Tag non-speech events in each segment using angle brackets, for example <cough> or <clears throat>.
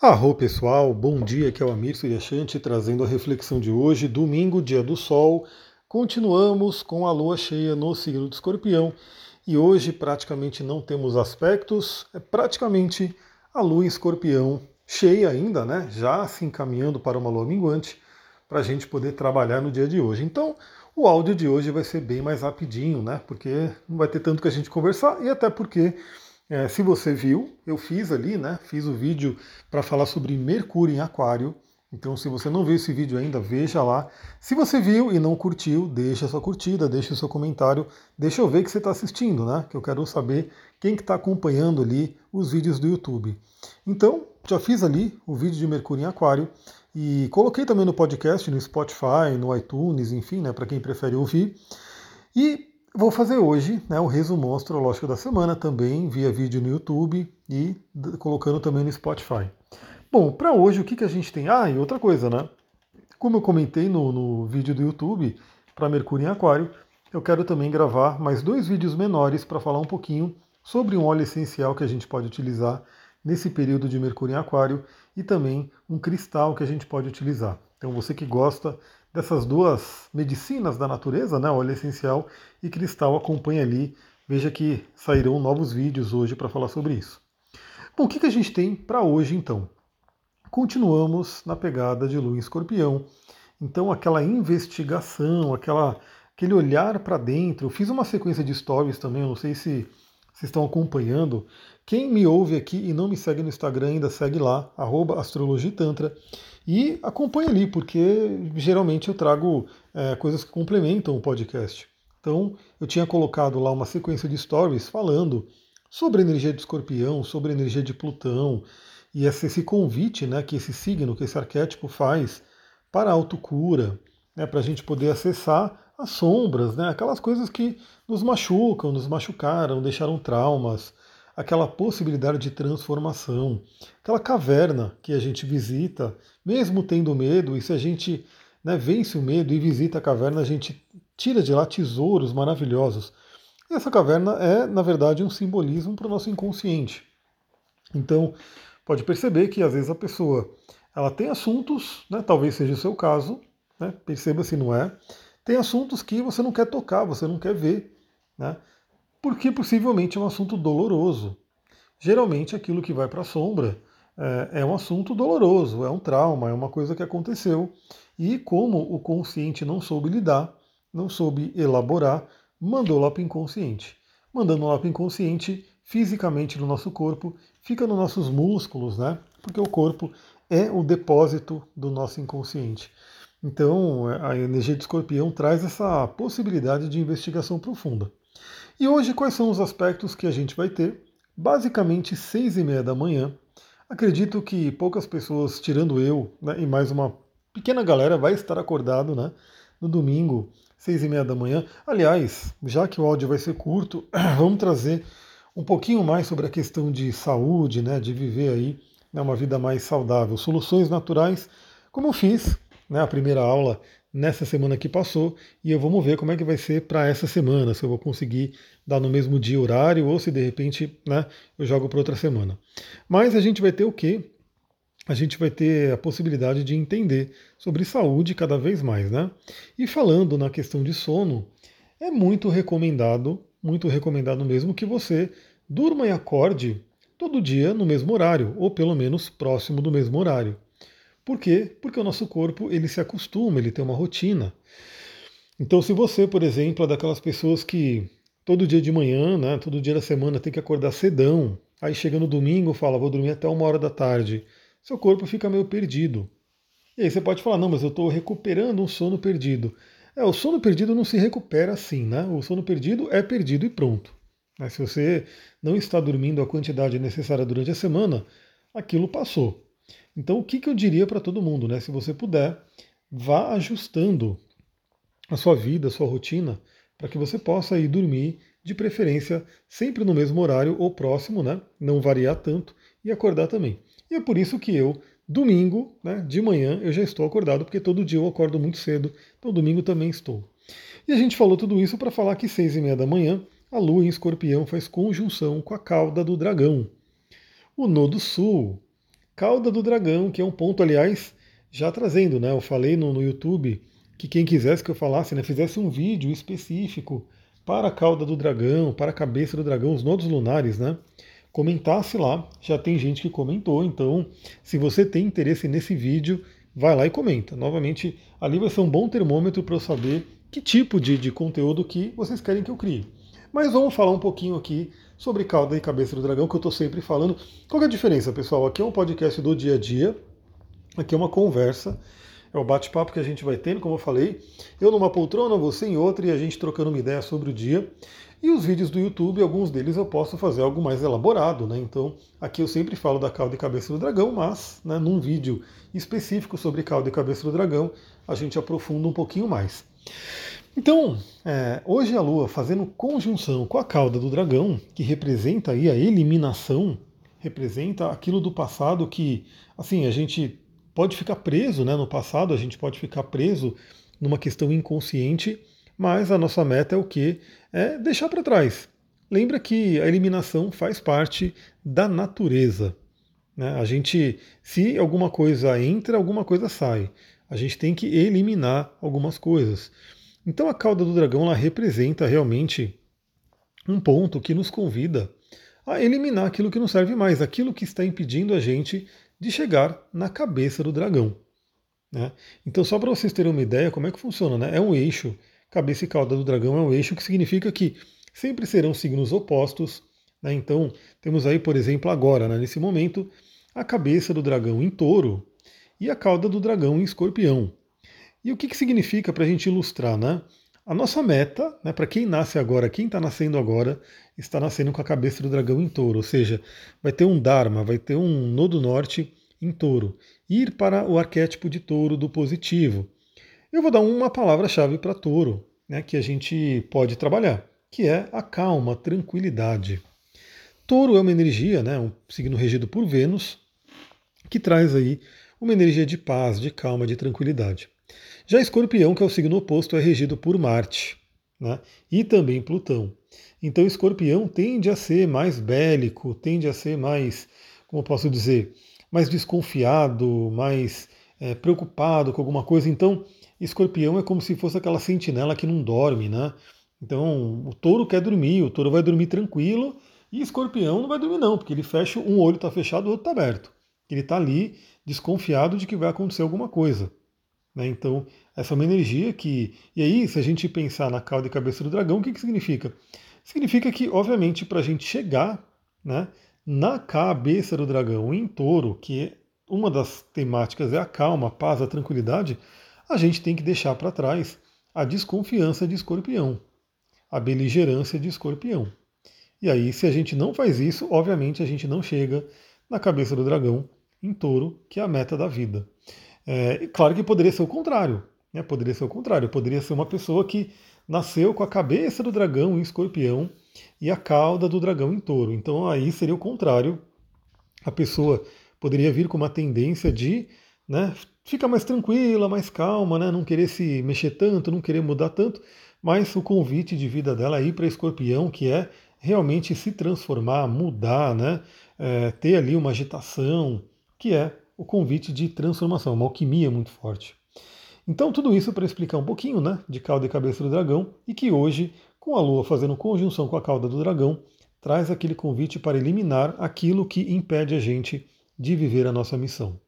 Arro pessoal, bom dia, aqui é o Amir Suryashanti trazendo a reflexão de hoje, domingo, dia do sol. Continuamos com a lua cheia no signo do escorpião e hoje praticamente não temos aspectos, é praticamente a lua em escorpião cheia ainda, né? Já se encaminhando para uma lua minguante para a gente poder trabalhar no dia de hoje. Então, o áudio de hoje vai ser bem mais rapidinho, né? Porque não vai ter tanto que a gente conversar e até porque é, se você viu, eu fiz ali, né? Fiz o vídeo para falar sobre Mercúrio em Aquário. Então, se você não viu esse vídeo ainda, veja lá. Se você viu e não curtiu, deixa sua curtida, deixa o seu comentário, deixa eu ver que você está assistindo, né? Que eu quero saber quem que está acompanhando ali os vídeos do YouTube. Então, já fiz ali o vídeo de Mercúrio em Aquário e coloquei também no podcast, no Spotify, no iTunes, enfim, né? Para quem prefere ouvir. E Vou fazer hoje né, o resumo astrológico da semana, também via vídeo no YouTube e colocando também no Spotify. Bom, para hoje o que, que a gente tem? Ah, e outra coisa, né? Como eu comentei no, no vídeo do YouTube para Mercúrio em Aquário, eu quero também gravar mais dois vídeos menores para falar um pouquinho sobre um óleo essencial que a gente pode utilizar nesse período de Mercúrio em Aquário e também um cristal que a gente pode utilizar. Então você que gosta dessas duas medicinas da natureza, né, óleo essencial e cristal, acompanha ali. Veja que sairão novos vídeos hoje para falar sobre isso. Bom, o que, que a gente tem para hoje então? Continuamos na pegada de Lua em Escorpião. Então, aquela investigação, aquela, aquele olhar para dentro. Eu fiz uma sequência de stories também, eu não sei se vocês estão acompanhando. Quem me ouve aqui e não me segue no Instagram ainda, segue lá, astrologitantra. E acompanhe ali, porque geralmente eu trago é, coisas que complementam o podcast. Então, eu tinha colocado lá uma sequência de stories falando sobre a energia de escorpião, sobre a energia de Plutão, e esse convite né, que esse signo, que esse arquétipo faz para a autocura, né, para a gente poder acessar as sombras, né, aquelas coisas que nos machucam, nos machucaram, deixaram traumas, aquela possibilidade de transformação, aquela caverna que a gente visita, mesmo tendo medo, e se a gente né, vence o medo e visita a caverna, a gente tira de lá tesouros maravilhosos. E essa caverna é, na verdade, um simbolismo para o nosso inconsciente. Então, pode perceber que às vezes a pessoa ela tem assuntos, né, talvez seja o seu caso, né, perceba se não é, tem assuntos que você não quer tocar, você não quer ver. Né? Porque possivelmente é um assunto doloroso. Geralmente aquilo que vai para a sombra é, é, um assunto doloroso, é um trauma, é uma coisa que aconteceu. E como o consciente não soube lidar, não soube elaborar, mandou lá para o inconsciente. Mandando lá para o inconsciente, fisicamente no nosso corpo, fica nos nossos músculos, né? Porque o corpo é o depósito do nosso inconsciente. Então, a energia de escorpião traz essa possibilidade de investigação profunda. E hoje, quais são os aspectos que a gente vai ter? Basicamente, seis e meia da manhã. Acredito que poucas pessoas, tirando eu né, e mais uma pequena galera, vai estar acordado né, no domingo, seis e meia da manhã. Aliás, já que o áudio vai ser curto, <clears throat> vamos trazer um pouquinho mais sobre a questão de saúde, né, de viver aí né, uma vida mais saudável. Soluções naturais, como eu fiz né, a primeira aula nessa semana que passou e eu vamos ver como é que vai ser para essa semana, se eu vou conseguir dar no mesmo dia horário ou se de repente né, eu jogo para outra semana. Mas a gente vai ter o quê? A gente vai ter a possibilidade de entender sobre saúde cada vez mais, né? E falando na questão de sono, é muito recomendado, muito recomendado mesmo que você durma e acorde todo dia no mesmo horário, ou pelo menos próximo do mesmo horário. Por quê? Porque o nosso corpo ele se acostuma, ele tem uma rotina. Então, se você, por exemplo, é daquelas pessoas que todo dia de manhã, né, todo dia da semana tem que acordar cedão, aí chega no domingo fala, vou dormir até uma hora da tarde, seu corpo fica meio perdido. E aí você pode falar, não, mas eu estou recuperando um sono perdido. É, o sono perdido não se recupera assim, né? O sono perdido é perdido e pronto. Mas se você não está dormindo a quantidade necessária durante a semana, aquilo passou. Então, o que, que eu diria para todo mundo? Né? Se você puder, vá ajustando a sua vida, a sua rotina, para que você possa ir dormir, de preferência, sempre no mesmo horário ou próximo, né? não variar tanto, e acordar também. E é por isso que eu, domingo, né, de manhã, eu já estou acordado, porque todo dia eu acordo muito cedo, então domingo também estou. E a gente falou tudo isso para falar que seis e meia da manhã, a Lua em Escorpião faz conjunção com a cauda do dragão. O Nodo Sul, cauda do dragão, que é um ponto, aliás, já trazendo, né? Eu falei no, no YouTube que quem quisesse que eu falasse, né, fizesse um vídeo específico para a cauda do dragão, para a cabeça do dragão, os nodos lunares, né? Comentasse lá, já tem gente que comentou, então se você tem interesse nesse vídeo, vai lá e comenta. Novamente, ali vai ser um bom termômetro para eu saber que tipo de, de conteúdo que vocês querem que eu crie. Mas vamos falar um pouquinho aqui sobre cauda e cabeça do dragão, que eu estou sempre falando. Qual é a diferença, pessoal? Aqui é um podcast do dia a dia, aqui é uma conversa, é o bate-papo que a gente vai tendo, como eu falei. Eu numa poltrona, você em outra, e a gente trocando uma ideia sobre o dia. E os vídeos do YouTube, alguns deles eu posso fazer algo mais elaborado, né? Então, aqui eu sempre falo da cauda e cabeça do dragão, mas né, num vídeo específico sobre cauda e cabeça do dragão, a gente aprofunda um pouquinho mais. Então, é, hoje a Lua fazendo conjunção com a cauda do dragão, que representa aí a eliminação, representa aquilo do passado que, assim, a gente pode ficar preso, né? No passado a gente pode ficar preso numa questão inconsciente, mas a nossa meta é o que? É deixar para trás. Lembra que a eliminação faz parte da natureza. Né? A gente, se alguma coisa entra, alguma coisa sai. A gente tem que eliminar algumas coisas. Então a cauda do dragão ela representa realmente um ponto que nos convida a eliminar aquilo que não serve mais, aquilo que está impedindo a gente de chegar na cabeça do dragão. Né? Então, só para vocês terem uma ideia como é que funciona, né? é um eixo, cabeça e cauda do dragão é um eixo que significa que sempre serão signos opostos. Né? Então, temos aí, por exemplo, agora, né, nesse momento, a cabeça do dragão em touro e a cauda do dragão em escorpião. E o que, que significa para a gente ilustrar, né? A nossa meta, né, para quem nasce agora, quem está nascendo agora, está nascendo com a cabeça do dragão em touro, ou seja, vai ter um Dharma, vai ter um nodo norte em touro. Ir para o arquétipo de touro do positivo. Eu vou dar uma palavra-chave para touro, né, que a gente pode trabalhar, que é a calma, tranquilidade. Touro é uma energia, né, um signo regido por Vênus, que traz aí uma energia de paz, de calma, de tranquilidade. Já Escorpião, que é o signo oposto, é regido por Marte né? e também Plutão. Então, Escorpião tende a ser mais bélico, tende a ser mais, como posso dizer, mais desconfiado, mais é, preocupado com alguma coisa. Então, Escorpião é como se fosse aquela sentinela que não dorme, né? Então, o touro quer dormir, o touro vai dormir tranquilo, e escorpião não vai dormir não, porque ele fecha, um olho está fechado, o outro está aberto. Ele está ali desconfiado de que vai acontecer alguma coisa. Né? Então, essa é uma energia que. E aí, se a gente pensar na cauda e cabeça do dragão, o que, que significa? Significa que, obviamente, para a gente chegar né, na cabeça do dragão em touro, que uma das temáticas é a calma, a paz, a tranquilidade, a gente tem que deixar para trás a desconfiança de escorpião, a beligerância de escorpião. E aí, se a gente não faz isso, obviamente a gente não chega na cabeça do dragão em touro, que é a meta da vida. É, claro que poderia ser o contrário. Né? Poderia ser o contrário. Poderia ser uma pessoa que nasceu com a cabeça do dragão em escorpião e a cauda do dragão em touro. Então aí seria o contrário. A pessoa poderia vir com uma tendência de né, ficar mais tranquila, mais calma, né, não querer se mexer tanto, não querer mudar tanto, mas o convite de vida dela é ir para escorpião, que é realmente se transformar, mudar, né, é, ter ali uma agitação, que é o convite de transformação, uma alquimia muito forte. Então, tudo isso para explicar um pouquinho né, de cauda e cabeça do dragão, e que hoje, com a Lua fazendo conjunção com a cauda do dragão, traz aquele convite para eliminar aquilo que impede a gente de viver a nossa missão.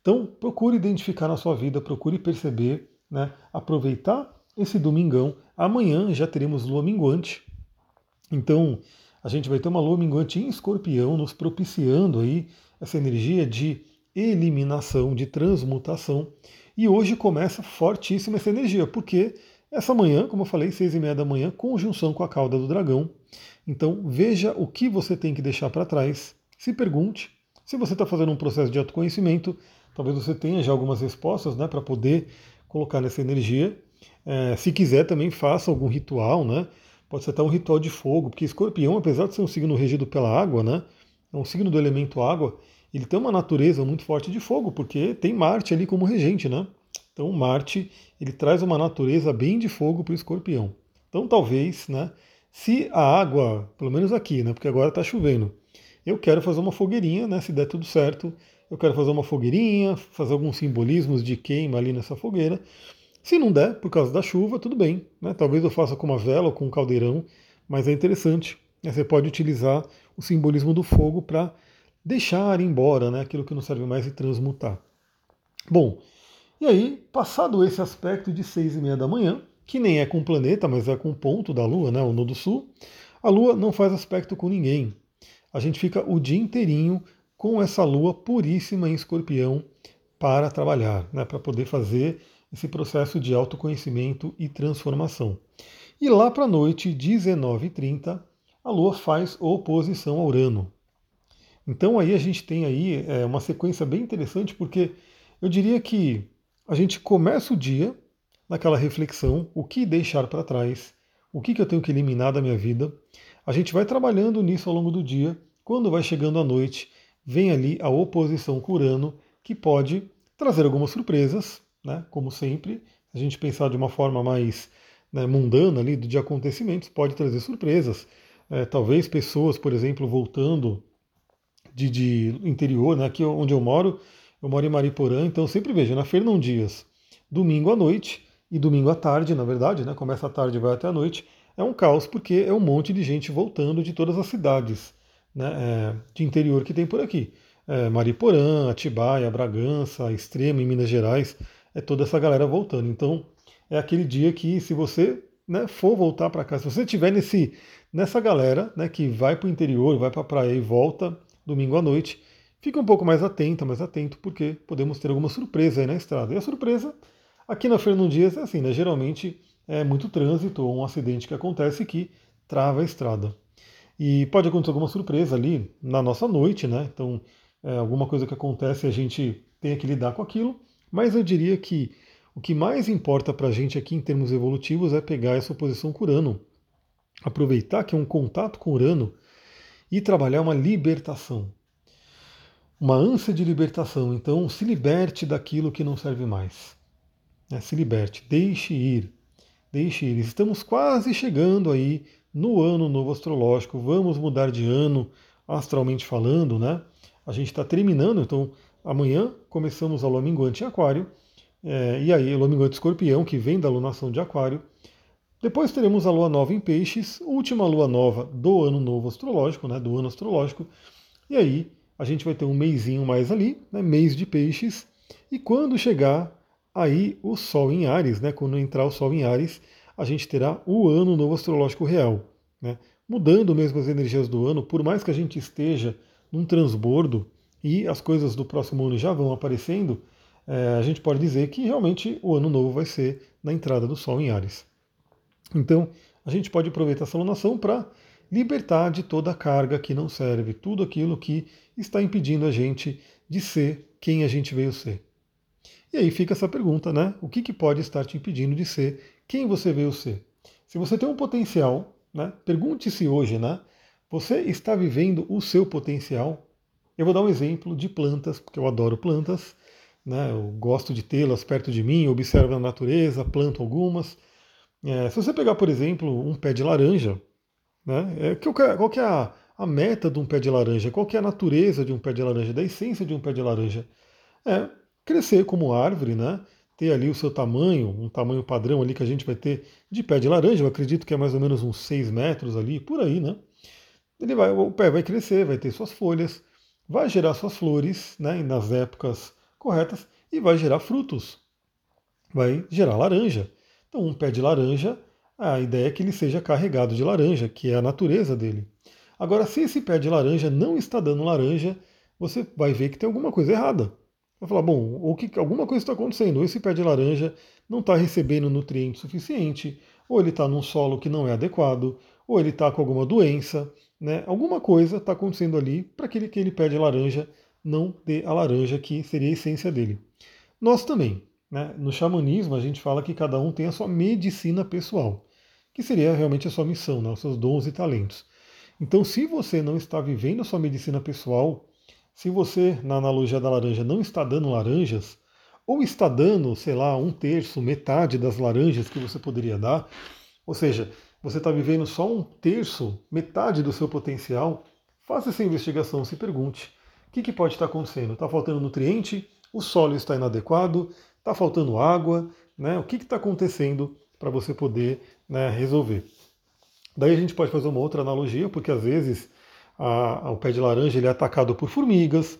Então, procure identificar na sua vida, procure perceber, né, aproveitar esse domingão. Amanhã já teremos lua minguante. Então, a gente vai ter uma lua minguante em escorpião, nos propiciando aí essa energia de eliminação, de transmutação. E hoje começa fortíssima essa energia, porque essa manhã, como eu falei, seis e meia da manhã, conjunção com a cauda do dragão. Então veja o que você tem que deixar para trás. Se pergunte. Se você está fazendo um processo de autoconhecimento, talvez você tenha já algumas respostas né, para poder colocar nessa energia. É, se quiser, também faça algum ritual, né? Pode ser até um ritual de fogo, porque escorpião, apesar de ser um signo regido pela água, né? É um signo do elemento água, ele tem uma natureza muito forte de fogo, porque tem Marte ali como regente, né? Então Marte ele traz uma natureza bem de fogo para o escorpião. Então talvez, né, se a água, pelo menos aqui, né, porque agora está chovendo, eu quero fazer uma fogueirinha, né? Se der tudo certo, eu quero fazer uma fogueirinha, fazer alguns simbolismos de queima ali nessa fogueira. Se não der, por causa da chuva, tudo bem. Né? Talvez eu faça com uma vela ou com um caldeirão, mas é interessante. Né? Você pode utilizar o simbolismo do fogo para deixar embora né? aquilo que não serve mais e transmutar. Bom, e aí, passado esse aspecto de seis e meia da manhã, que nem é com o planeta, mas é com o ponto da Lua, né, o nodo sul, a Lua não faz aspecto com ninguém. A gente fica o dia inteirinho com essa Lua puríssima em escorpião para trabalhar, né, para poder fazer esse processo de autoconhecimento e transformação. E lá para a noite, 19h30, a Lua faz oposição a Urano. Então aí a gente tem aí é, uma sequência bem interessante, porque eu diria que a gente começa o dia naquela reflexão, o que deixar para trás, o que, que eu tenho que eliminar da minha vida. A gente vai trabalhando nisso ao longo do dia. Quando vai chegando a noite, vem ali a oposição com Urano, que pode trazer algumas surpresas, né? como sempre. Se a gente pensar de uma forma mais né, mundana ali de acontecimentos, pode trazer surpresas. É, talvez pessoas, por exemplo, voltando de, de interior, né, aqui onde eu moro, eu moro em Mariporã, então eu sempre vejo na Fernão Dias, domingo à noite e domingo à tarde, na verdade, né? Começa à tarde e vai até a noite. É um caos porque é um monte de gente voltando de todas as cidades né, é, de interior que tem por aqui. É, Mariporã, Atibaia, Bragança, Extrema, em Minas Gerais, é toda essa galera voltando. Então é aquele dia que se você né, for voltar para casa, se você estiver nesse, nessa galera né, que vai para o interior, vai para a praia e volta domingo à noite, Fica um pouco mais atento, mais atento, porque podemos ter alguma surpresa aí na estrada. E a surpresa, aqui na Fernão Dias, é assim, né? Geralmente é muito trânsito ou um acidente que acontece que trava a estrada. E pode acontecer alguma surpresa ali na nossa noite, né? Então, é, alguma coisa que acontece a gente tem que lidar com aquilo. Mas eu diria que o que mais importa para a gente aqui em termos evolutivos é pegar essa oposição com Urano. Aproveitar que é um contato com Urano e trabalhar uma libertação uma ânsia de libertação. Então, se liberte daquilo que não serve mais. É, se liberte, deixe ir. Deixe ir. Estamos quase chegando aí no ano novo astrológico. Vamos mudar de ano, astralmente falando, né? A gente está terminando, então amanhã começamos a lua minguante em Aquário. É, e aí, lua minguante escorpião, que vem da lunação de Aquário. Depois teremos a lua nova em Peixes, última lua nova do ano novo astrológico, né, do ano astrológico. E aí, a gente vai ter um mêsinho mais ali, né, mês de peixes, e quando chegar aí o Sol em Ares, né, quando entrar o Sol em Ares, a gente terá o ano novo astrológico real. Né, mudando mesmo as energias do ano, por mais que a gente esteja num transbordo e as coisas do próximo ano já vão aparecendo, é, a gente pode dizer que realmente o ano novo vai ser na entrada do Sol em Ares. Então, a gente pode aproveitar essa alunação para libertar de toda a carga que não serve, tudo aquilo que está impedindo a gente de ser quem a gente veio ser. E aí fica essa pergunta, né? O que, que pode estar te impedindo de ser quem você veio ser? Se você tem um potencial, né? Pergunte-se hoje, né? Você está vivendo o seu potencial? Eu vou dar um exemplo de plantas, porque eu adoro plantas, né? Eu gosto de tê-las perto de mim, observo a natureza, planto algumas. É, se você pegar, por exemplo, um pé de laranja, né? É, qual que é a, a meta de um pé de laranja? Qual que é a natureza de um pé de laranja, da essência de um pé de laranja? É crescer como árvore, né? ter ali o seu tamanho, um tamanho padrão ali que a gente vai ter de pé de laranja, eu acredito que é mais ou menos uns 6 metros ali, por aí, né? Ele vai, o pé vai crescer, vai ter suas folhas, vai gerar suas flores né, nas épocas corretas e vai gerar frutos. Vai gerar laranja. Então, um pé de laranja a ideia é que ele seja carregado de laranja, que é a natureza dele. Agora, se esse pé de laranja não está dando laranja, você vai ver que tem alguma coisa errada. Vai falar, bom, ou que alguma coisa está acontecendo, ou esse pé de laranja não está recebendo nutriente suficiente, ou ele está num solo que não é adequado, ou ele está com alguma doença, né? Alguma coisa está acontecendo ali para que aquele pé de laranja não dê a laranja que seria a essência dele. Nós também, né? No xamanismo a gente fala que cada um tem a sua medicina pessoal que seria realmente a sua missão, né, os seus dons e talentos. Então, se você não está vivendo a sua medicina pessoal, se você, na analogia da laranja, não está dando laranjas, ou está dando, sei lá, um terço, metade das laranjas que você poderia dar, ou seja, você está vivendo só um terço, metade do seu potencial, faça essa investigação, se pergunte o que, que pode estar acontecendo. Está faltando nutriente? O solo está inadequado? Está faltando água? Né? O que está acontecendo para você poder né, resolver? Daí a gente pode fazer uma outra analogia, porque às vezes a, a, o pé de laranja ele é atacado por formigas,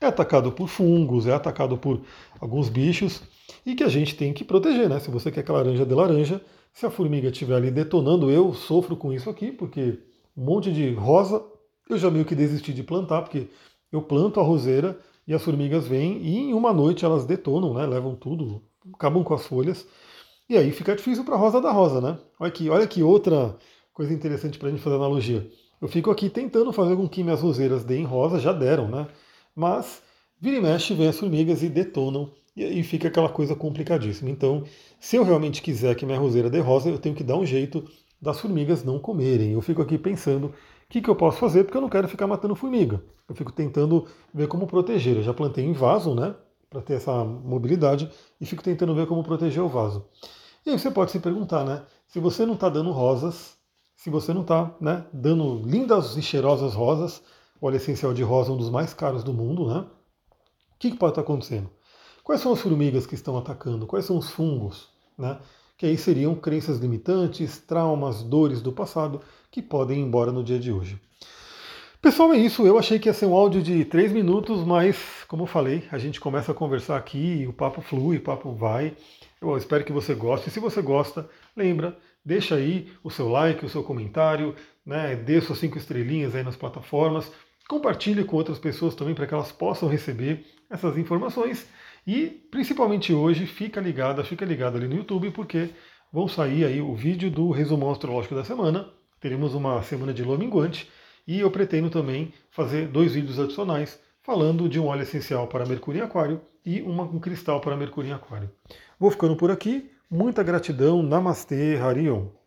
é atacado por fungos, é atacado por alguns bichos e que a gente tem que proteger, né? Se você quer que a laranja dê laranja, se a formiga estiver ali detonando, eu sofro com isso aqui, porque um monte de rosa, eu já meio que desisti de plantar, porque eu planto a roseira e as formigas vêm e em uma noite elas detonam, né? Levam tudo, acabam com as folhas. E aí fica difícil para a rosa da rosa, né? Olha aqui, olha que outra coisa interessante para a gente fazer analogia. Eu fico aqui tentando fazer com que minhas roseiras deem rosa, já deram, né? Mas vira e mexe, vem as formigas e detonam, e aí fica aquela coisa complicadíssima. Então, se eu realmente quiser que minha roseira dê rosa, eu tenho que dar um jeito das formigas não comerem. Eu fico aqui pensando que, que eu posso fazer, porque eu não quero ficar matando formiga. Eu fico tentando ver como proteger. Eu já plantei em vaso, né? Para ter essa mobilidade, e fico tentando ver como proteger o vaso. E aí você pode se perguntar, né? Se você não está dando rosas, se você não está né, dando lindas e cheirosas rosas, óleo essencial de rosa é um dos mais caros do mundo, né? O que, que pode estar acontecendo? Quais são as formigas que estão atacando? Quais são os fungos? Né? Que aí seriam crenças limitantes, traumas, dores do passado que podem ir embora no dia de hoje. Pessoal, é isso. Eu achei que ia ser um áudio de três minutos, mas, como eu falei, a gente começa a conversar aqui, o papo flui, o papo vai. Eu espero que você goste. Se você gosta, lembra, deixa aí o seu like, o seu comentário, né? dê suas cinco estrelinhas aí nas plataformas. Compartilhe com outras pessoas também para que elas possam receber essas informações. E principalmente hoje, fica ligada, fica ligado ali no YouTube, porque vão sair aí o vídeo do resumão astrológico da semana. Teremos uma semana de lua minguante e eu pretendo também fazer dois vídeos adicionais falando de um óleo essencial para Mercúrio em Aquário e uma, um cristal para Mercúrio em Aquário. Vou ficando por aqui. Muita gratidão. Namastê, Harion.